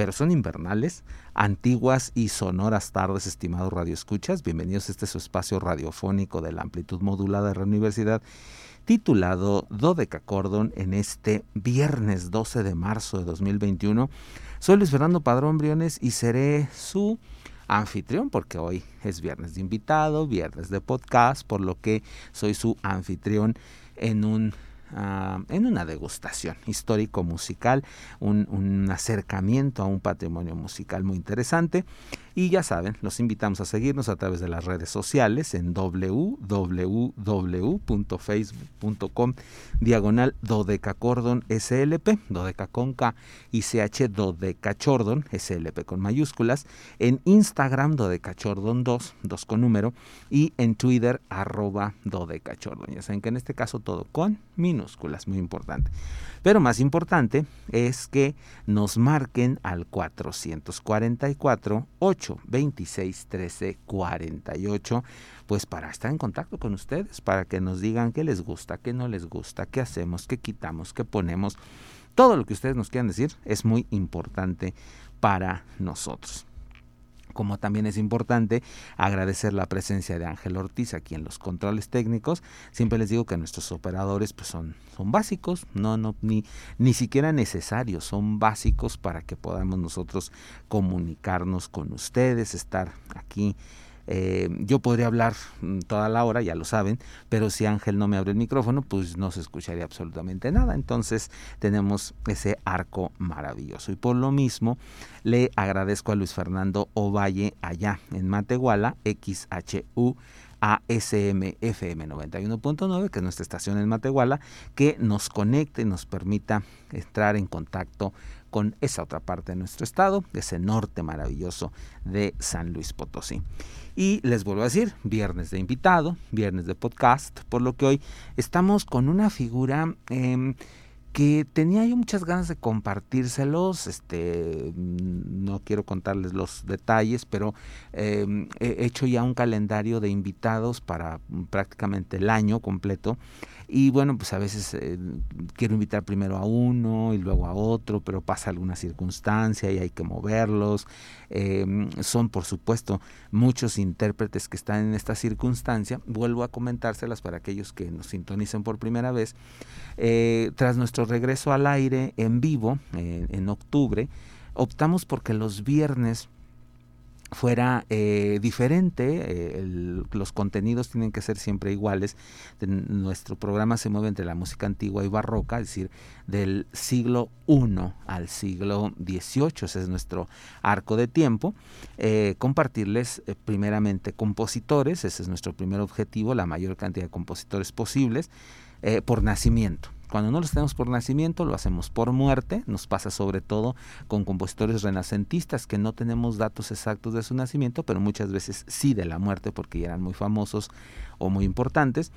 pero son invernales, antiguas y sonoras tardes, estimados radioescuchas. Bienvenidos a este su espacio radiofónico de la amplitud modulada de la universidad, titulado Cordon en este viernes 12 de marzo de 2021. Soy Luis Fernando Padrón Briones y seré su anfitrión, porque hoy es viernes de invitado, viernes de podcast, por lo que soy su anfitrión en un Ah, en una degustación histórico-musical, un, un, acercamiento a un patrimonio musical muy interesante. Y ya saben, los invitamos a seguirnos a través de las redes sociales en www.facebook.com diagonal dodecacordon slp, dodeca con K y ch dodecachordon slp con mayúsculas, en Instagram dodecachordon 2, 2 con número, y en Twitter arroba dodecachordon. Ya saben que en este caso todo con minúsculas, muy importante. Pero más importante es que nos marquen al 444 826 1348 pues para estar en contacto con ustedes, para que nos digan qué les gusta, qué no les gusta, qué hacemos, qué quitamos, qué ponemos. Todo lo que ustedes nos quieran decir es muy importante para nosotros como también es importante agradecer la presencia de Ángel Ortiz aquí en los controles técnicos. Siempre les digo que nuestros operadores pues son, son básicos, no, no, ni, ni siquiera necesarios, son básicos para que podamos nosotros comunicarnos con ustedes, estar aquí eh, yo podría hablar mm, toda la hora, ya lo saben, pero si Ángel no me abre el micrófono, pues no se escucharía absolutamente nada. Entonces tenemos ese arco maravilloso. Y por lo mismo, le agradezco a Luis Fernando Ovalle allá en Matehuala, XHU. ASM FM 91.9, que es nuestra estación en Matehuala, que nos conecte, nos permita entrar en contacto con esa otra parte de nuestro estado, ese norte maravilloso de San Luis Potosí. Y les vuelvo a decir, viernes de invitado, viernes de podcast, por lo que hoy estamos con una figura em, que tenía yo muchas ganas de compartírselos, este, no quiero contarles los detalles, pero em, he hecho ya un calendario de invitados para prácticamente el año completo y bueno, pues a veces eh, quiero invitar primero a uno y luego a otro, pero pasa alguna circunstancia y hay que moverlos. Em, son, por supuesto, muchos intérpretes que están en esta circunstancia. Vuelvo a comentárselas para aquellos que nos sintonicen por primera vez. Eh, tras nuestro regreso al aire en vivo, eh, en octubre, optamos porque los viernes fuera eh, diferente, eh, los contenidos tienen que ser siempre iguales. nuestro programa se mueve entre la música antigua y barroca, es decir, del siglo I al siglo XVIII, ese es nuestro arco de tiempo. Eh, compartirles primeramente compositores, ese es nuestro primer objetivo, la mayor cantidad de compositores posibles, por nacimiento. Cuando no los tenemos por nacimiento, lo hacemos por muerte. Nos pasa sobre todo con compositores renacentistas que no tenemos datos exactos de su nacimiento, pero muchas veces sí de la muerte porque ya eran muy famosos o muy importantes.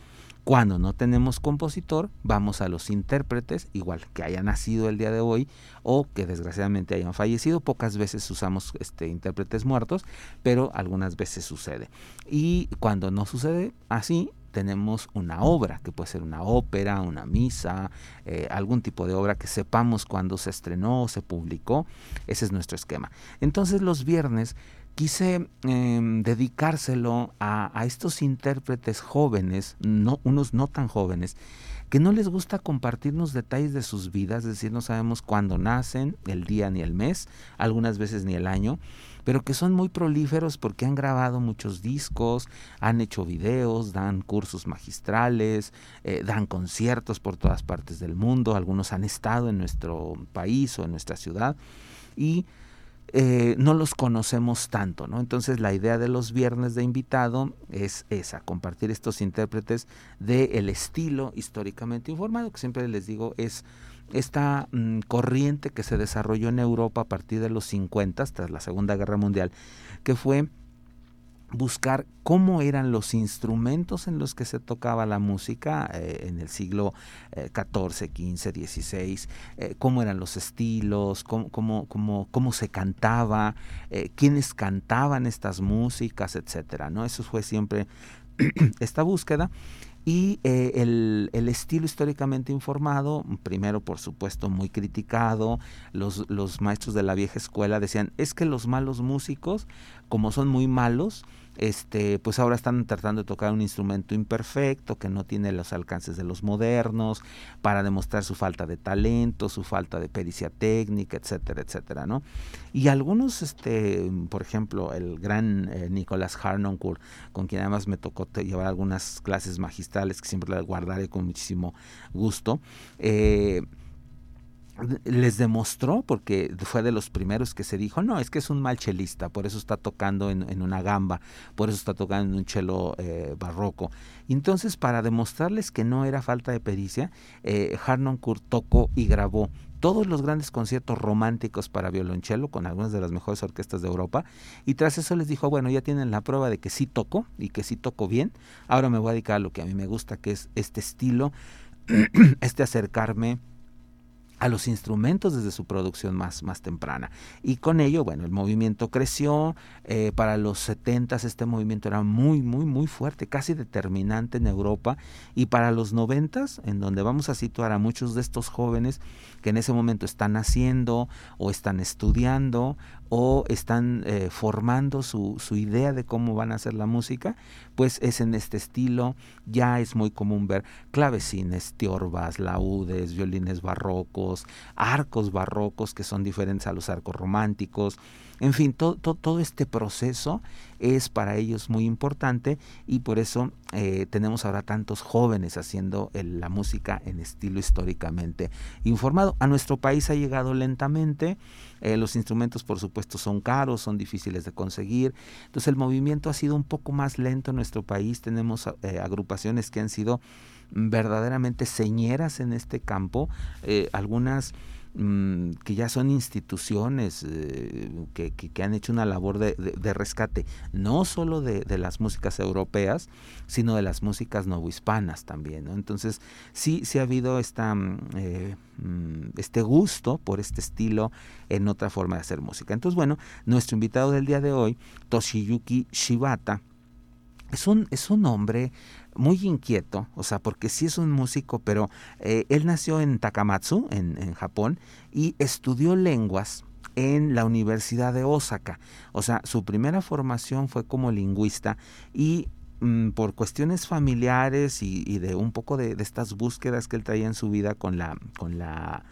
Cuando no tenemos compositor, vamos a los intérpretes, igual que hayan nacido el día de hoy o que desgraciadamente hayan fallecido. Pocas veces usamos este, intérpretes muertos, pero algunas veces sucede. Y cuando no sucede así, tenemos una obra, que puede ser una ópera, una misa, eh, algún tipo de obra que sepamos cuándo se estrenó o se publicó. Ese es nuestro esquema. Entonces los viernes quise em, dedicárselo a, estos intérpretes jóvenes, no, unos no tan jóvenes, que no les gusta compartirnos detalles de sus vidas, es decir, no sabemos cuándo nacen, el día ni el mes, algunas veces ni el año, pero que son muy prolíferos porque han grabado muchos discos, han hecho videos, dan cursos magistrales, eh, dan conciertos por todas partes del mundo, algunos han estado en nuestro país o en nuestra ciudad y eh, no los conocemos tanto, ¿no? Entonces la idea de los viernes de invitado es esa, compartir estos intérpretes del estilo históricamente informado, que siempre les digo es esta mm, corriente que se desarrolló en Europa a partir de los 50, tras la Segunda Guerra Mundial, que fue buscar cómo eran los instrumentos en los que se tocaba la música eh, en el siglo XIV, XV, XVI, cómo eran los estilos, cómo, cómo, cómo, cómo se cantaba, eh, quiénes cantaban estas músicas, etcétera. ¿no? Eso fue siempre esta búsqueda y eh, el, el, estilo históricamente informado, primero por supuesto muy criticado, los, los maestros de la vieja escuela decían, es que los malos músicos, como son muy malos, este, pues ahora están tratando de tocar un instrumento imperfecto que no tiene los alcances de los modernos para demostrar su falta de talento, su falta de pericia técnica, etcétera, etcétera, ¿no? Y algunos, este, por ejemplo, el gran eh, Nicolás Harnoncourt, con quien además me tocó llevar algunas clases magistrales que siempre las guardaré con muchísimo gusto, eh, les demostró, porque fue de los primeros que se dijo, no, es que es un mal chelista, por eso está tocando en, una gamba, por eso está tocando en un chelo eh, barroco. Entonces, para demostrarles que no era falta de pericia, eh, Harnoncourt tocó y grabó todos los grandes conciertos románticos para violonchelo con algunas de las mejores orquestas de Europa y tras eso les dijo, bueno, ya tienen la prueba de que sí toco y que sí toco bien, ahora me voy a dedicar a lo que a mí me gusta, que es este estilo, este acercarme a los instrumentos desde su producción más, más temprana. Y con ello, bueno, el movimiento creció, eh, para los 70 este movimiento era muy, muy, muy fuerte, casi determinante en Europa, y para los 90 en donde vamos a situar a muchos de estos jóvenes que en ese momento están haciendo o están estudiando o están eh, formando su, su, idea de cómo van a hacer la música, pues es en este estilo. Ya es muy común ver clavecines, tiorbas, laúdes, violines barrocos, arcos barrocos que son diferentes a los arcos románticos. En fin, todo, este proceso es para ellos muy importante y por eso eh, tenemos ahora tantos jóvenes haciendo la música en estilo históricamente informado. A nuestro país ha llegado lentamente, eh, los instrumentos por supuesto son caros, son difíciles de conseguir, entonces el movimiento ha sido un poco más lento en nuestro país, tenemos eh, agrupaciones que han sido verdaderamente señeras en este campo, algunas Mm, que ya son instituciones eh, que, que, han hecho una labor de, de, rescate, no solo de, de, las músicas europeas, sino de las músicas novohispanas también. Entonces, sí, sí ha habido esta, mm, eh, mm, este gusto por este estilo en otra forma de hacer música. Entonces, bueno, nuestro invitado del día de hoy, Toshiyuki Shibata, es un, es un hombre muy inquieto, o sea, porque sí es un músico, pero eh, él nació en Takamatsu, en, en Japón, y estudió lenguas en la Universidad de Osaka. O sea, su primera formación fue como lingüista y mm, por cuestiones familiares y, y de un poco de, de, estas búsquedas que él traía en su vida con la, con la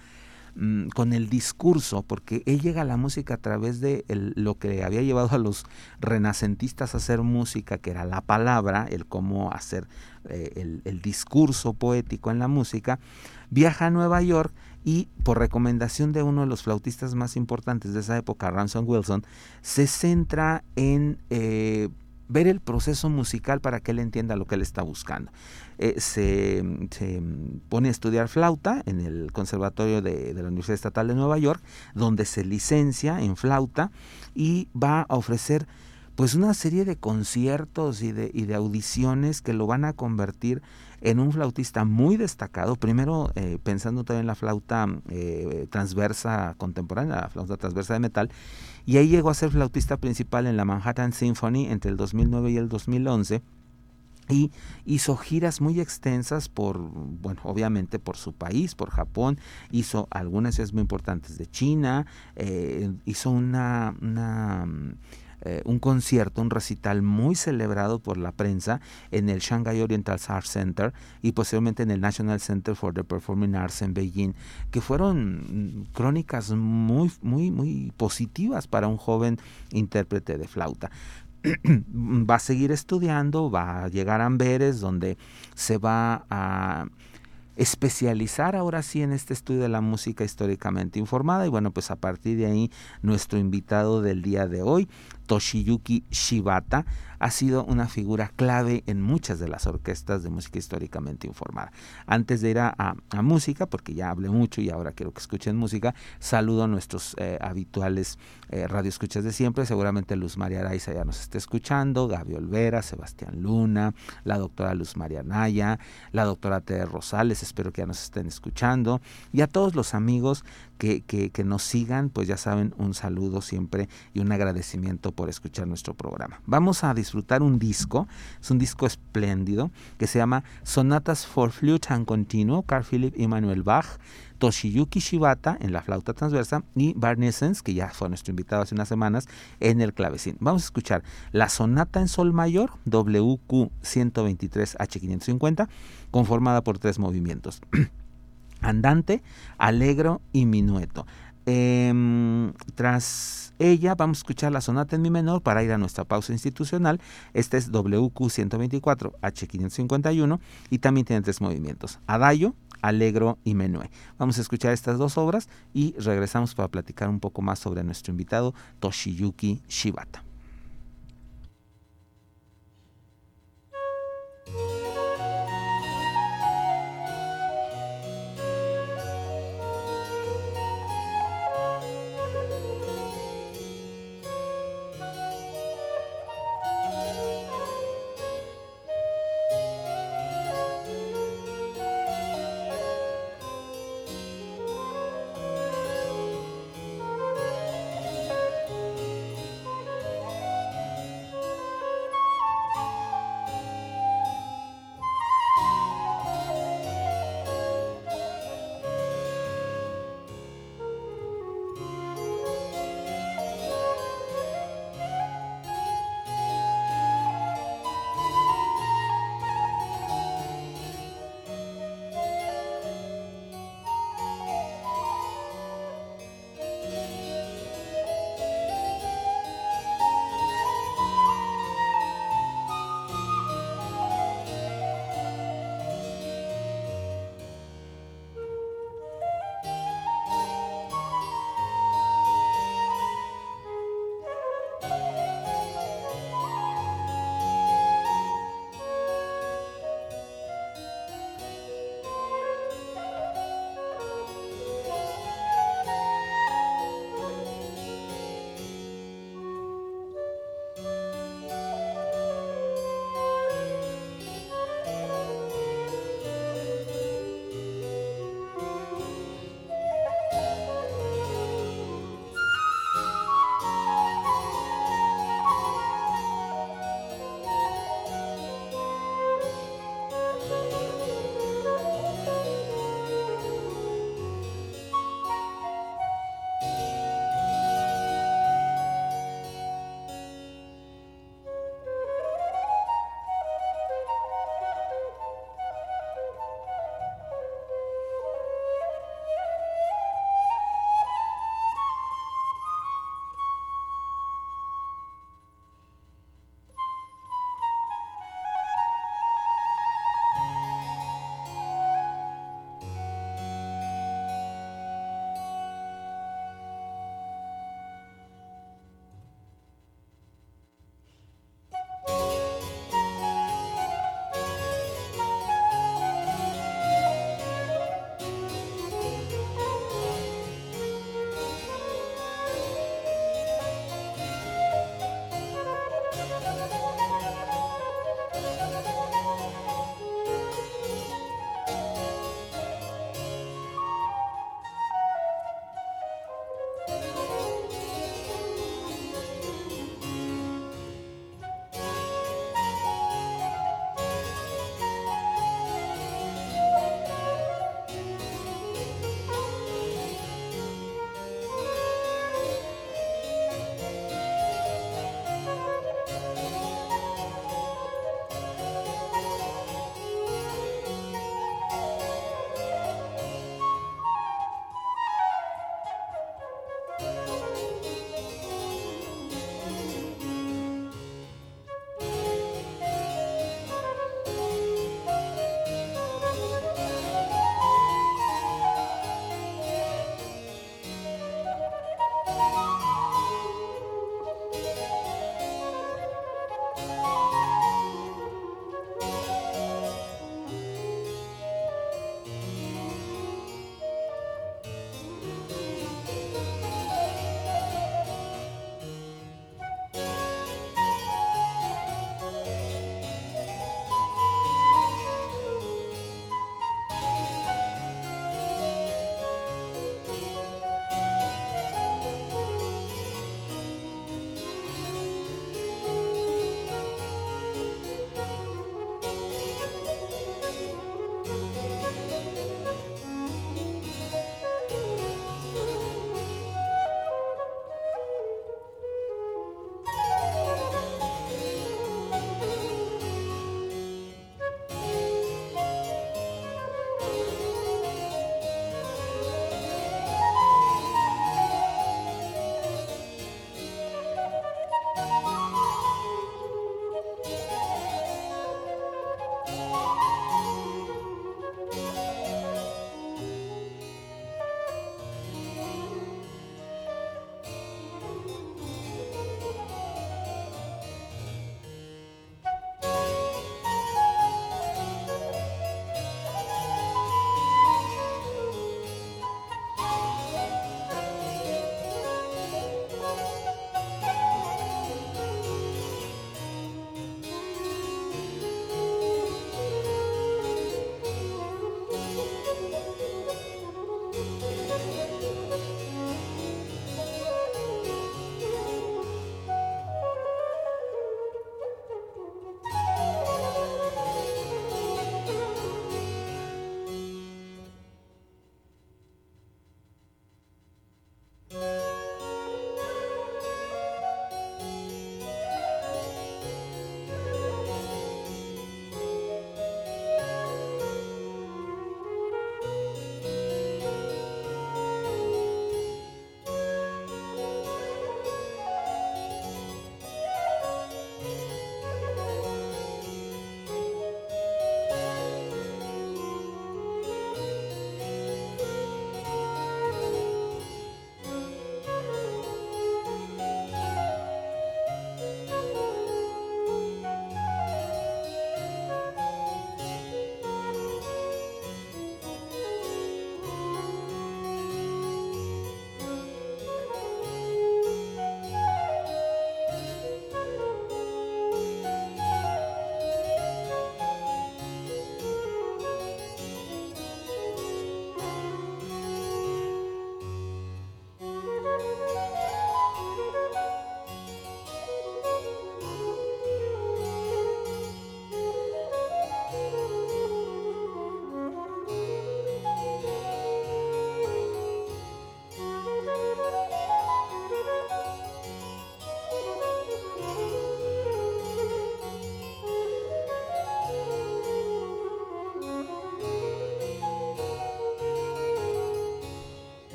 Mm, con el discurso, porque él llega a la música a través de lo que había llevado a los renacentistas a hacer música, que era la palabra, el cómo hacer eh, el, discurso poético en la música, viaja a Nueva York y por recomendación de uno de los flautistas más importantes de esa época, Ransom Wilson, se centra en eh, ver el proceso musical para que él entienda lo que él está buscando. Eh, se, pone a estudiar flauta en el Conservatorio de, la Universidad Estatal de Nueva York, donde se licencia en flauta y va a ofrecer pues una serie de conciertos y de, audiciones que lo van a convertir en un flautista muy destacado, primero eh, pensando también en la flauta eh, transversa contemporánea, la flauta transversa de metal, y ahí llegó a ser flautista principal en la Manhattan Symphony entre el 2009 y el 2011 y hizo giras muy extensas por, bueno, obviamente por su país, por Japón, hizo algunas ciudades muy importantes de China, eh, hizo una, una eh, un concierto, un recital muy celebrado por la prensa en el Shanghai Oriental Arts Center y posteriormente en el National Center for the Performing Arts en Beijing, que fueron crónicas muy, muy, muy positivas para un joven intérprete de flauta. va a seguir estudiando, va a llegar a Amberes, donde se va a especializar ahora sí en este estudio de la música históricamente informada. Y bueno pues a partir de ahí nuestro invitado del día de hoy Toshiyuki Shibata ha sido una figura clave en muchas de las orquestas de música históricamente informada. Antes de ir a, música, porque ya hablé mucho y ahora quiero que escuchen música, saludo a nuestros eh, habituales eh, radioescuchas de siempre. Seguramente Luz María Araiza ya nos está escuchando, Gaby Olvera, Sebastián Luna, la doctora Luz María Naya, la doctora Tere Rosales, espero que ya nos estén escuchando, y a todos los amigos que, nos sigan, pues ya saben, un saludo siempre y un agradecimiento por escuchar nuestro programa. Vamos a disfrutar un disco, es un disco espléndido que se llama Sonatas for Flute and Continuo, Carl Philipp Emanuel Bach, Toshiyuki Shibata en la flauta transversa y Barney Essence, que ya fue nuestro invitado hace unas semanas, en el clavecín. Vamos a escuchar la sonata en sol mayor, WQ 123 H550, conformada por tres movimientos. Andante, alegro y minueto. Em, tras ella vamos a escuchar la sonata en mi menor para ir a nuestra pausa institucional. Este es WQ 124 H551 y también tiene tres movimientos. Adagio, Alegro y Menue. Vamos a escuchar estas dos obras y regresamos para platicar un poco más sobre nuestro invitado Toshiyuki Shibata.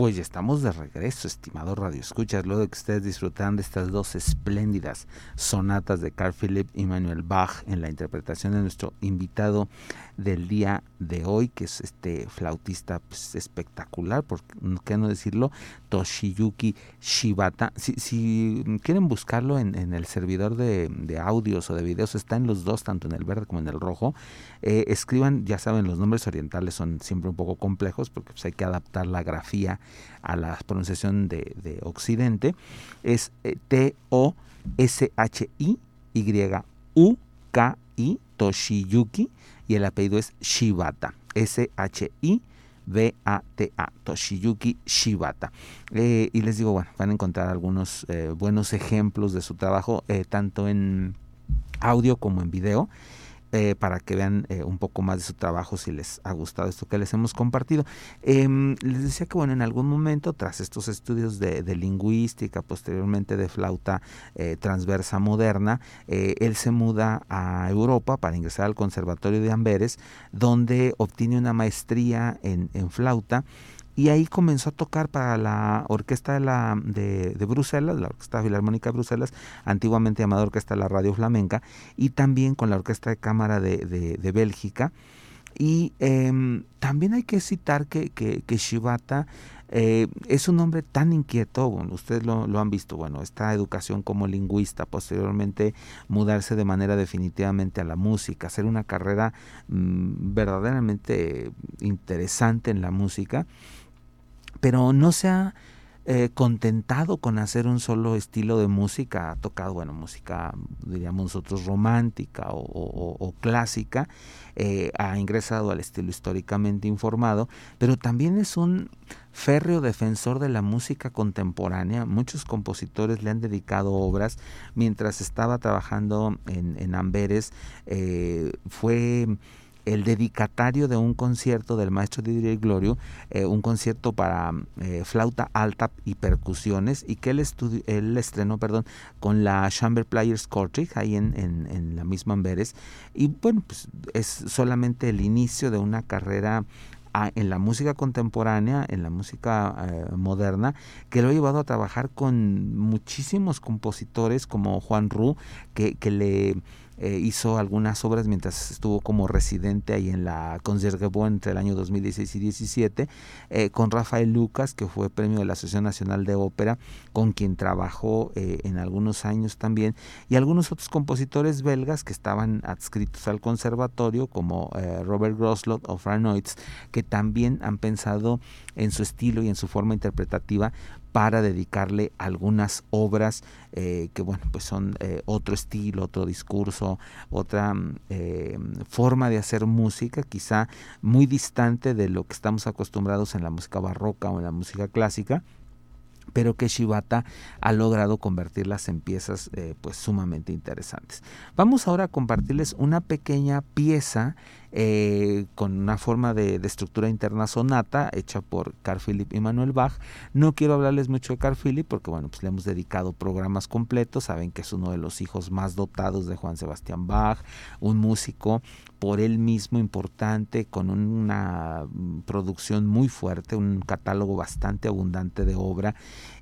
Pues ya estamos de regreso, estimado Radio Escuchas, luego de que ustedes disfrutan de estas dos espléndidas sonatas de Carl Philipp y Manuel Bach en la interpretación de nuestro invitado del día de hoy, que es este flautista pues, espectacular, por qué no decirlo, Toshiyuki Shibata. Si, quieren buscarlo en, el servidor de, audios o de videos, está en los dos, tanto en el verde como en el rojo. Eh, escriban, ya saben, los nombres orientales son siempre un poco complejos porque pues, hay que adaptar la grafía a la pronunciación de, Occidente. Es eh, T-O-S-H-I-Y-U-K-I, Toshiyuki y el apellido es Shibata, S-H-I-B-A-T-A, Toshiyuki Shibata. Eh, y les digo, bueno, van a encontrar algunos eh, buenos ejemplos de su trabajo, tanto en audio como en video. Eh, para que vean eh, un poco más de su trabajo si les ha gustado esto que les hemos compartido. Em, les decía que bueno, en algún momento, tras estos estudios de, lingüística, posteriormente de flauta eh, transversa moderna, él se muda a Europa para ingresar al Conservatorio de Amberes, donde obtiene una maestría en, en flauta y ahí comenzó a tocar para la orquesta de, la, de, Bruselas, la Orquesta Filarmónica de Bruselas, antiguamente llamada Orquesta de la Radio Flamenca, y también con la Orquesta de Cámara de, de, Bélgica. Y em, también hay que citar que, que, Shibata eh, es un hombre tan inquieto, ustedes lo, lo, han visto, bueno, esta educación como lingüista, posteriormente mudarse de manera definitivamente a la música, hacer una carrera mm, verdaderamente interesante en la música pero no se ha eh, contentado con hacer un solo estilo de música, ha tocado, bueno, música, diríamos nosotros, romántica o, clásica, eh, ha ingresado al estilo históricamente informado, pero también es un férreo defensor de la música contemporánea. Muchos compositores le han dedicado obras. Mientras estaba trabajando en, Amberes, eh, fue el dedicatario de un concierto del maestro Didier Glorio, eh, un concierto para eh, flauta alta y percusiones, y que él, él estrenó perdón, con la Chamber Players Quartet, ahí en, en, la misma Amberes. Y bueno, pues es solamente el inicio de una carrera ah, en la música contemporánea, en la música eh, moderna, que lo ha llevado a trabajar con muchísimos compositores como Juan Ru, que, que le eh, hizo algunas obras mientras estuvo como residente ahí en la Concertgebouw entre el año 2016 y 2017, eh, con Rafael Lucas, que fue premio de la Asociación Nacional de Ópera, con quien trabajó eh, en algunos años también, y algunos otros compositores belgas que estaban adscritos al conservatorio, como Robert Groslot o Franoitz, que también han pensado en su estilo y en su forma interpretativa para dedicarle algunas obras eh, que bueno pues son eh, otro estilo otro discurso otra mm, eh, forma de hacer música quizá muy distante de lo que estamos acostumbrados en la música barroca o en la música clásica pero que Shibata ha logrado convertirlas en piezas pues sumamente interesantes. Vamos ahora a compartirles una pequeña pieza eh, con una forma de, estructura interna sonata hecha por Carl Philipp y Manuel Bach. No quiero hablarles mucho de Carl Philipp porque bueno, pues le hemos dedicado programas completos, saben que es uno de los hijos más dotados de Juan Sebastián Bach, un músico por él mismo importante, con una producción muy fuerte, un catálogo bastante abundante de obra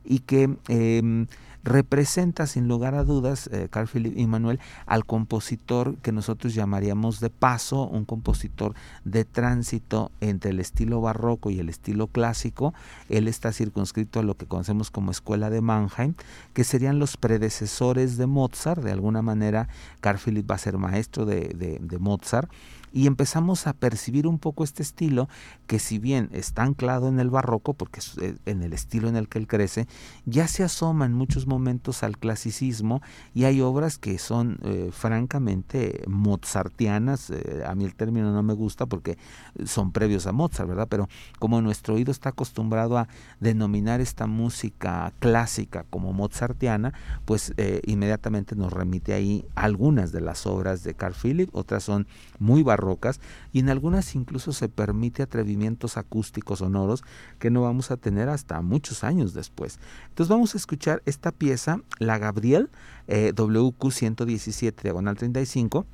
y que em, representa sin lugar a dudas, eh, Carl Philipp y Manuel, al compositor que nosotros llamaríamos de paso, un compositor de tránsito entre el estilo barroco y el estilo clásico. Él está circunscrito a lo que conocemos como Escuela de Mannheim, que serían los predecesores de Mozart. De alguna manera, Carl Philipp va a ser maestro de Mozart y empezamos a percibir un poco este estilo que si bien está anclado en el barroco, porque es eh, en el estilo en el que él crece, ya se asoma en muchos momentos al clasicismo y hay obras que son eh, francamente mozartianas, eh, a mí el término no me gusta porque son previos a Mozart, ¿verdad? Pero como nuestro oído está acostumbrado a denominar esta música clásica como mozartiana, pues inmediatamente nos remite ahí algunas de las obras de Carl Philipp, otras son muy barrocas, rocas y en algunas incluso se permite atrevimientos acústicos sonoros que no vamos a tener hasta muchos años después. Entonces vamos a escuchar esta pieza, La Gabriel, eh, WQ 117, diagonal 35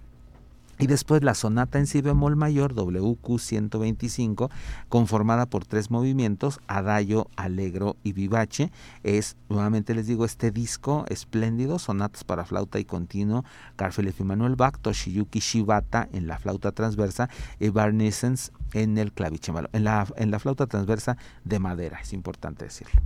Y después la sonata en si bemol mayor, WQ 125, conformada por tres movimientos, Adagio, Allegro y Vivace. Es, nuevamente les digo, este disco espléndido, sonatas para flauta y continuo, Carfelef y Manuel Bach, Toshiyuki Shibata en la flauta transversa y Barnesens en el clavicembalo, en la, en la flauta transversa de madera, es importante decirlo.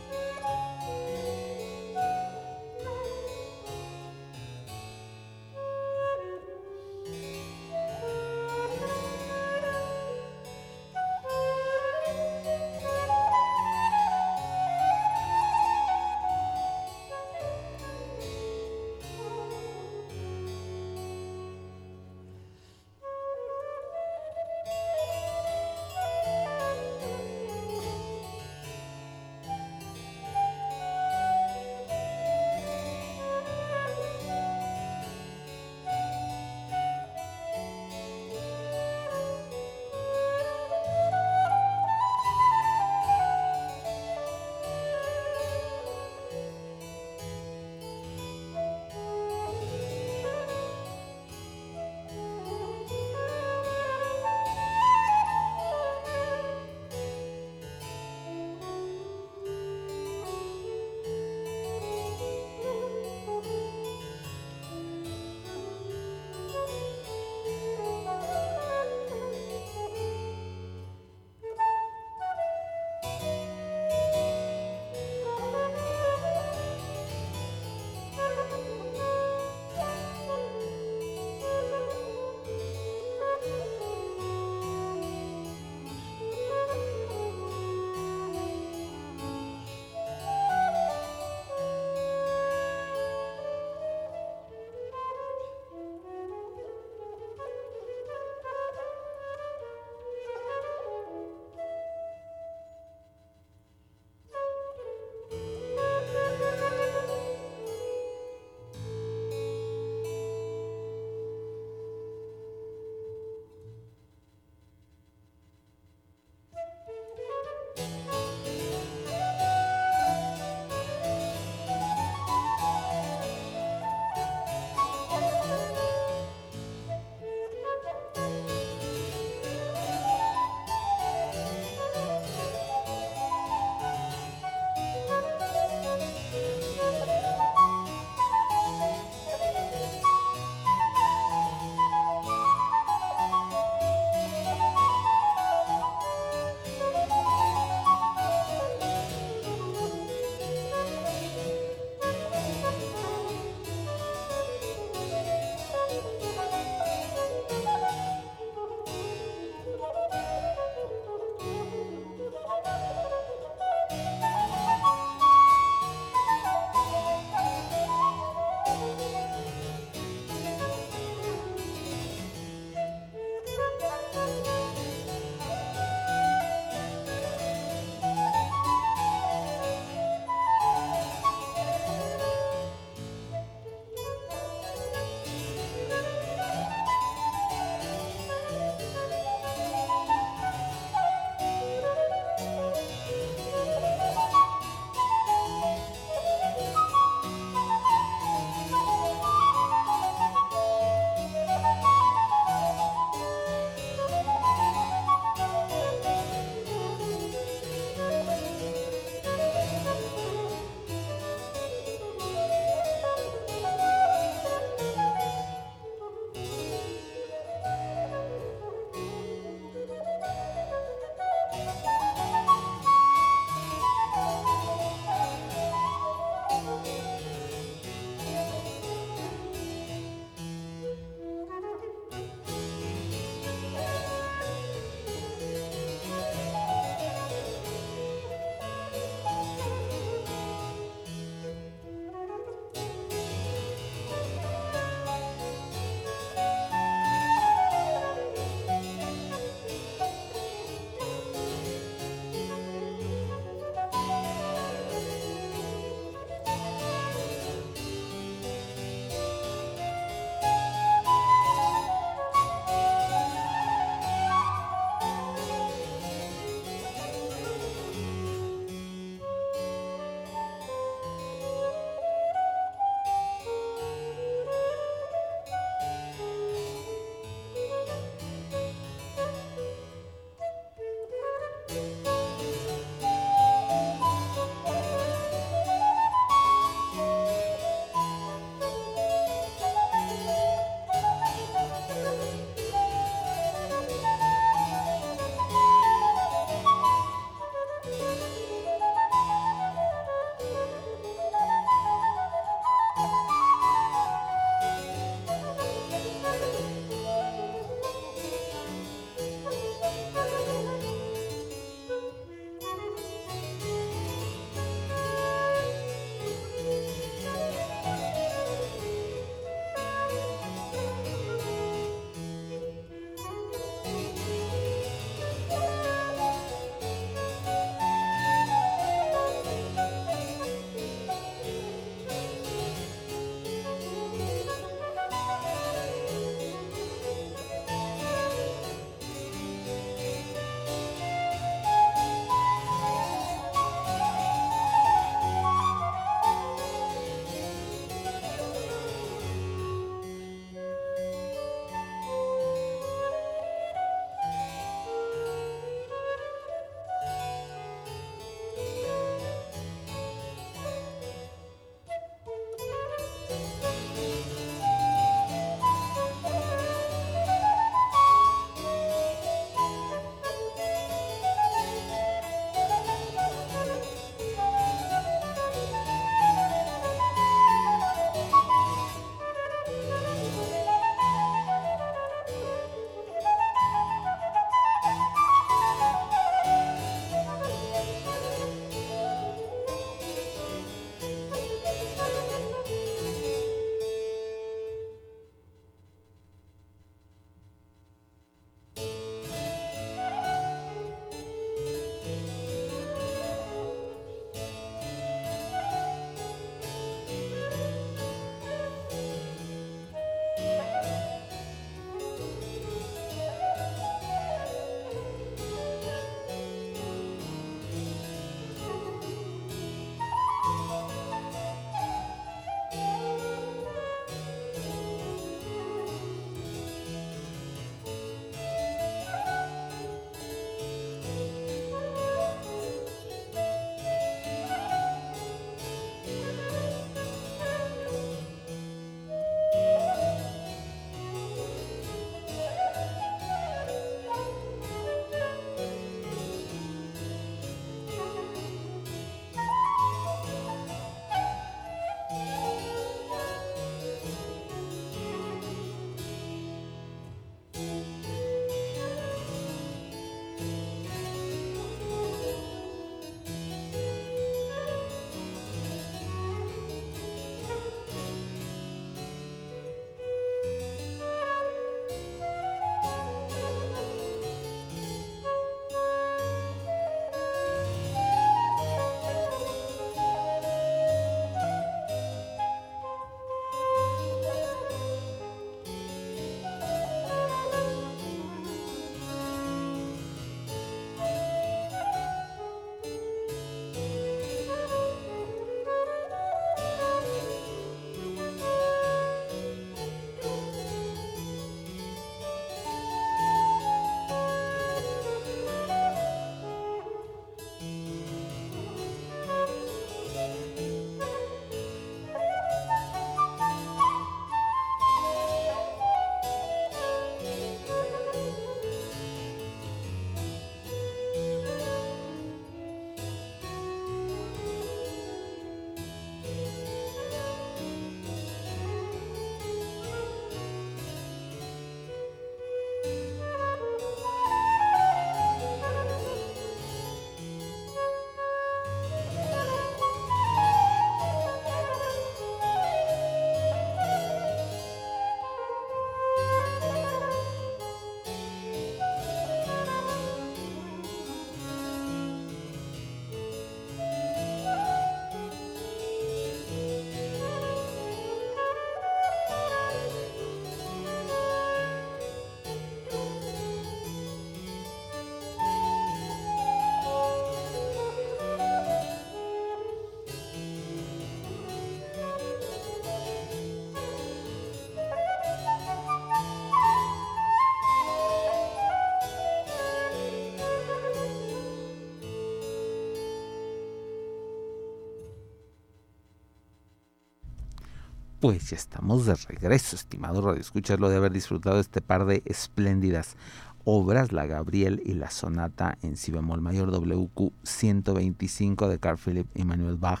Pues ya estamos de regreso, estimado Radio Escucharlo de haber disfrutado este par de espléndidas obras, la Gabriel y la sonata en si bemol mayor WQ 125 de Carl Philipp Emanuel Bach,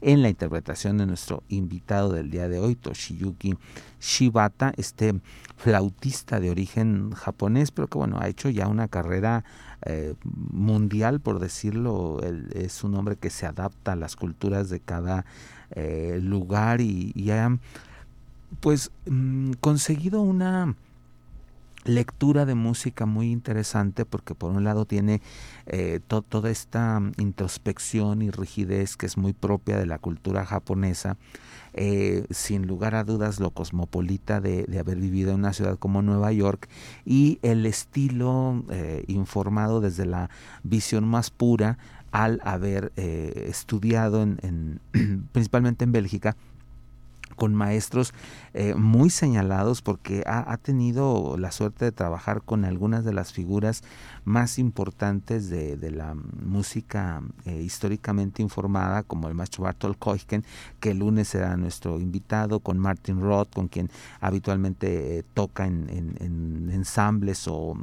en la interpretación de nuestro invitado del día de hoy, Toshiyuki Shibata, este flautista de origen japonés, pero que bueno, ha hecho ya una carrera eh, mundial, por decirlo, es un hombre que se adapta a las culturas de cada eh, lugar y, ha pues mm, conseguido una lectura de música muy interesante porque por un lado tiene eh, toda esta introspección y rigidez que es muy propia de la cultura japonesa, eh, sin lugar a dudas lo cosmopolita de, haber vivido en una ciudad como Nueva York y el estilo eh, informado desde la visión más pura al haber estudiado en, principalmente en Bélgica con maestros eh, muy señalados porque ha, tenido la suerte de trabajar con algunas de las figuras más importantes de, la música eh, históricamente informada, como el maestro Bartol Koichen, que el lunes será nuestro invitado, con Martin Roth, con quien habitualmente eh, toca en, ensambles o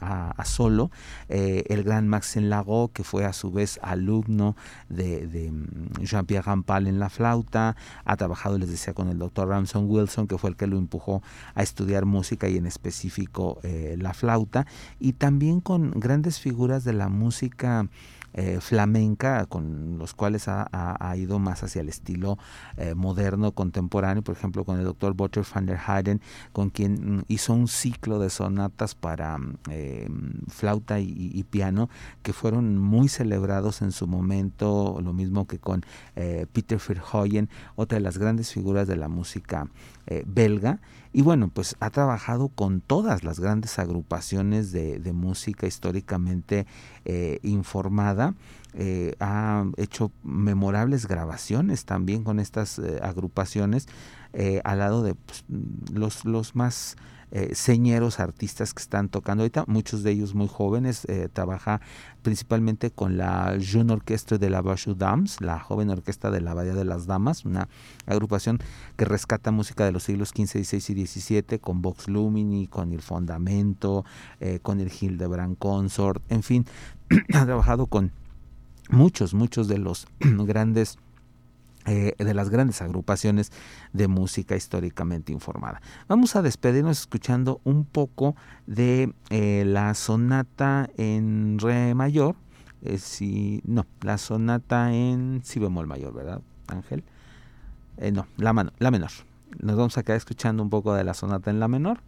a, solo, el gran Maxen Lago, que fue a su vez alumno de, mm, Jean-Pierre Rampal en la flauta, ha trabajado, les decía, con el doctor Ramson Que fue el que lo empujó a estudiar música y en específico eh, la flauta, y también con grandes figuras de la música eh, flamenca, con los cuales ha, ido más hacia el estilo eh, moderno, contemporáneo, por ejemplo, con el doctor Botter van der Heyden, con quien mm, hizo un ciclo de sonatas para mm, eh, flauta y, piano, que fueron muy celebrados en su momento, lo mismo que con Peter Verhoeven, otra de las grandes figuras de la música belga. Y bueno, pues ha trabajado con todas las grandes agrupaciones de, música históricamente eh, informada. Eh, ha hecho memorables grabaciones también con estas eh, agrupaciones al lado de pues, los, los más eh, señeros artistas que están tocando ahorita, muchos de ellos muy jóvenes, eh, trabaja principalmente con la Jeune Orchestre de la Bashu Dams, la joven orquesta de la Bahía de las Damas, una agrupación que rescata música de los siglos XV, XVI y XVII, con Vox Lumini, con el Fundamento, eh, con el Hildebrand Consort, en fin, ha trabajado con muchos, muchos de los grandes eh, de las grandes agrupaciones de música históricamente informada. Vamos a despedirnos escuchando un poco de eh, la sonata en re mayor, eh, si, no, la sonata en si bemol mayor, ¿verdad, Ángel? no, la, la menor. Nos vamos a quedar escuchando un poco de la sonata en la menor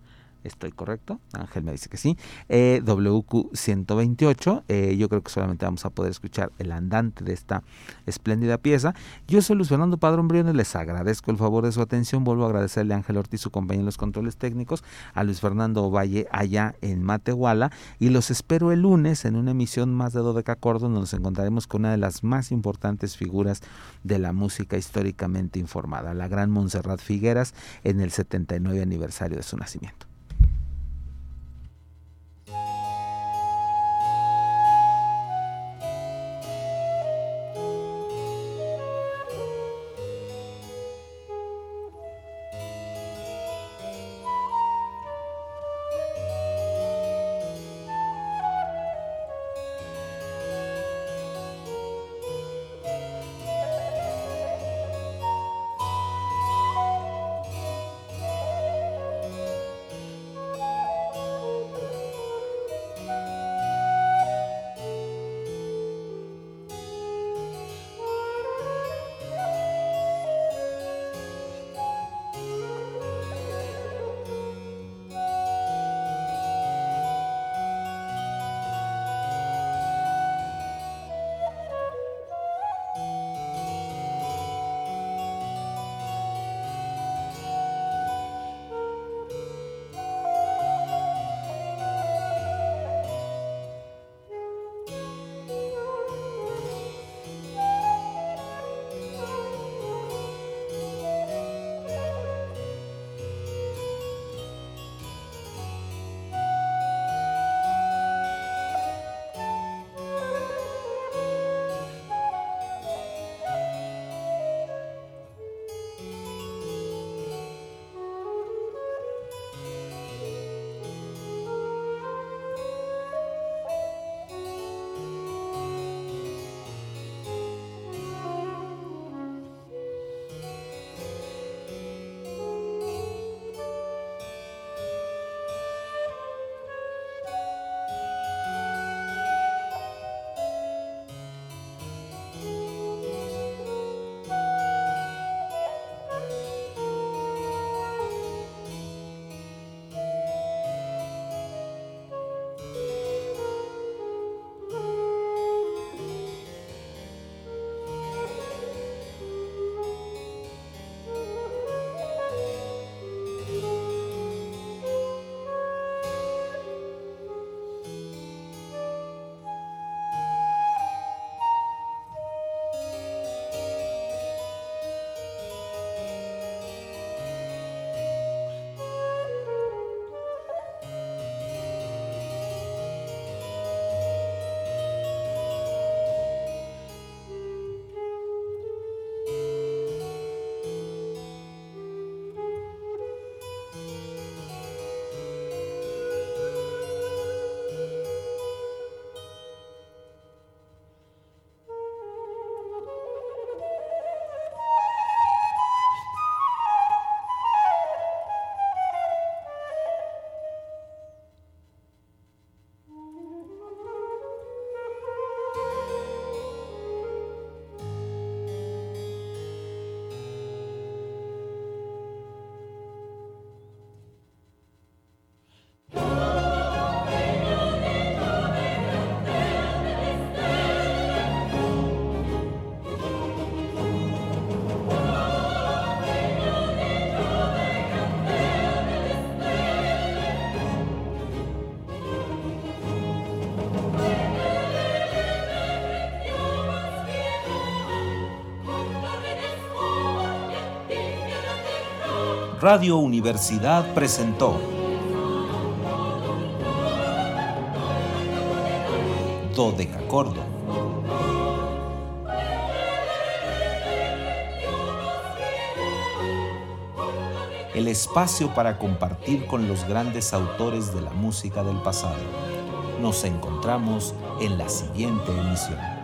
¿Estoy correcto? Ángel me dice que sí. Eh, WQ128. Eh, yo creo que solamente vamos a poder escuchar el andante de esta espléndida pieza. Yo soy Luis Fernando Padrón Briones. Les agradezco el favor de su atención. Vuelvo a agradecerle a Ángel Ortiz, su compañero en los controles técnicos, a Luis Fernando Valle allá en Matehuala. Y los espero el lunes en una emisión más de Dodeca Cordon, donde nos encontraremos con una de las más importantes figuras de la música históricamente informada, la gran Montserrat Figueras, en el 79 aniversario de su nacimiento. Radio Universidad presentó Dodecacordo. El espacio para compartir con los grandes autores de la música del pasado. Nos encontramos en la siguiente emisión.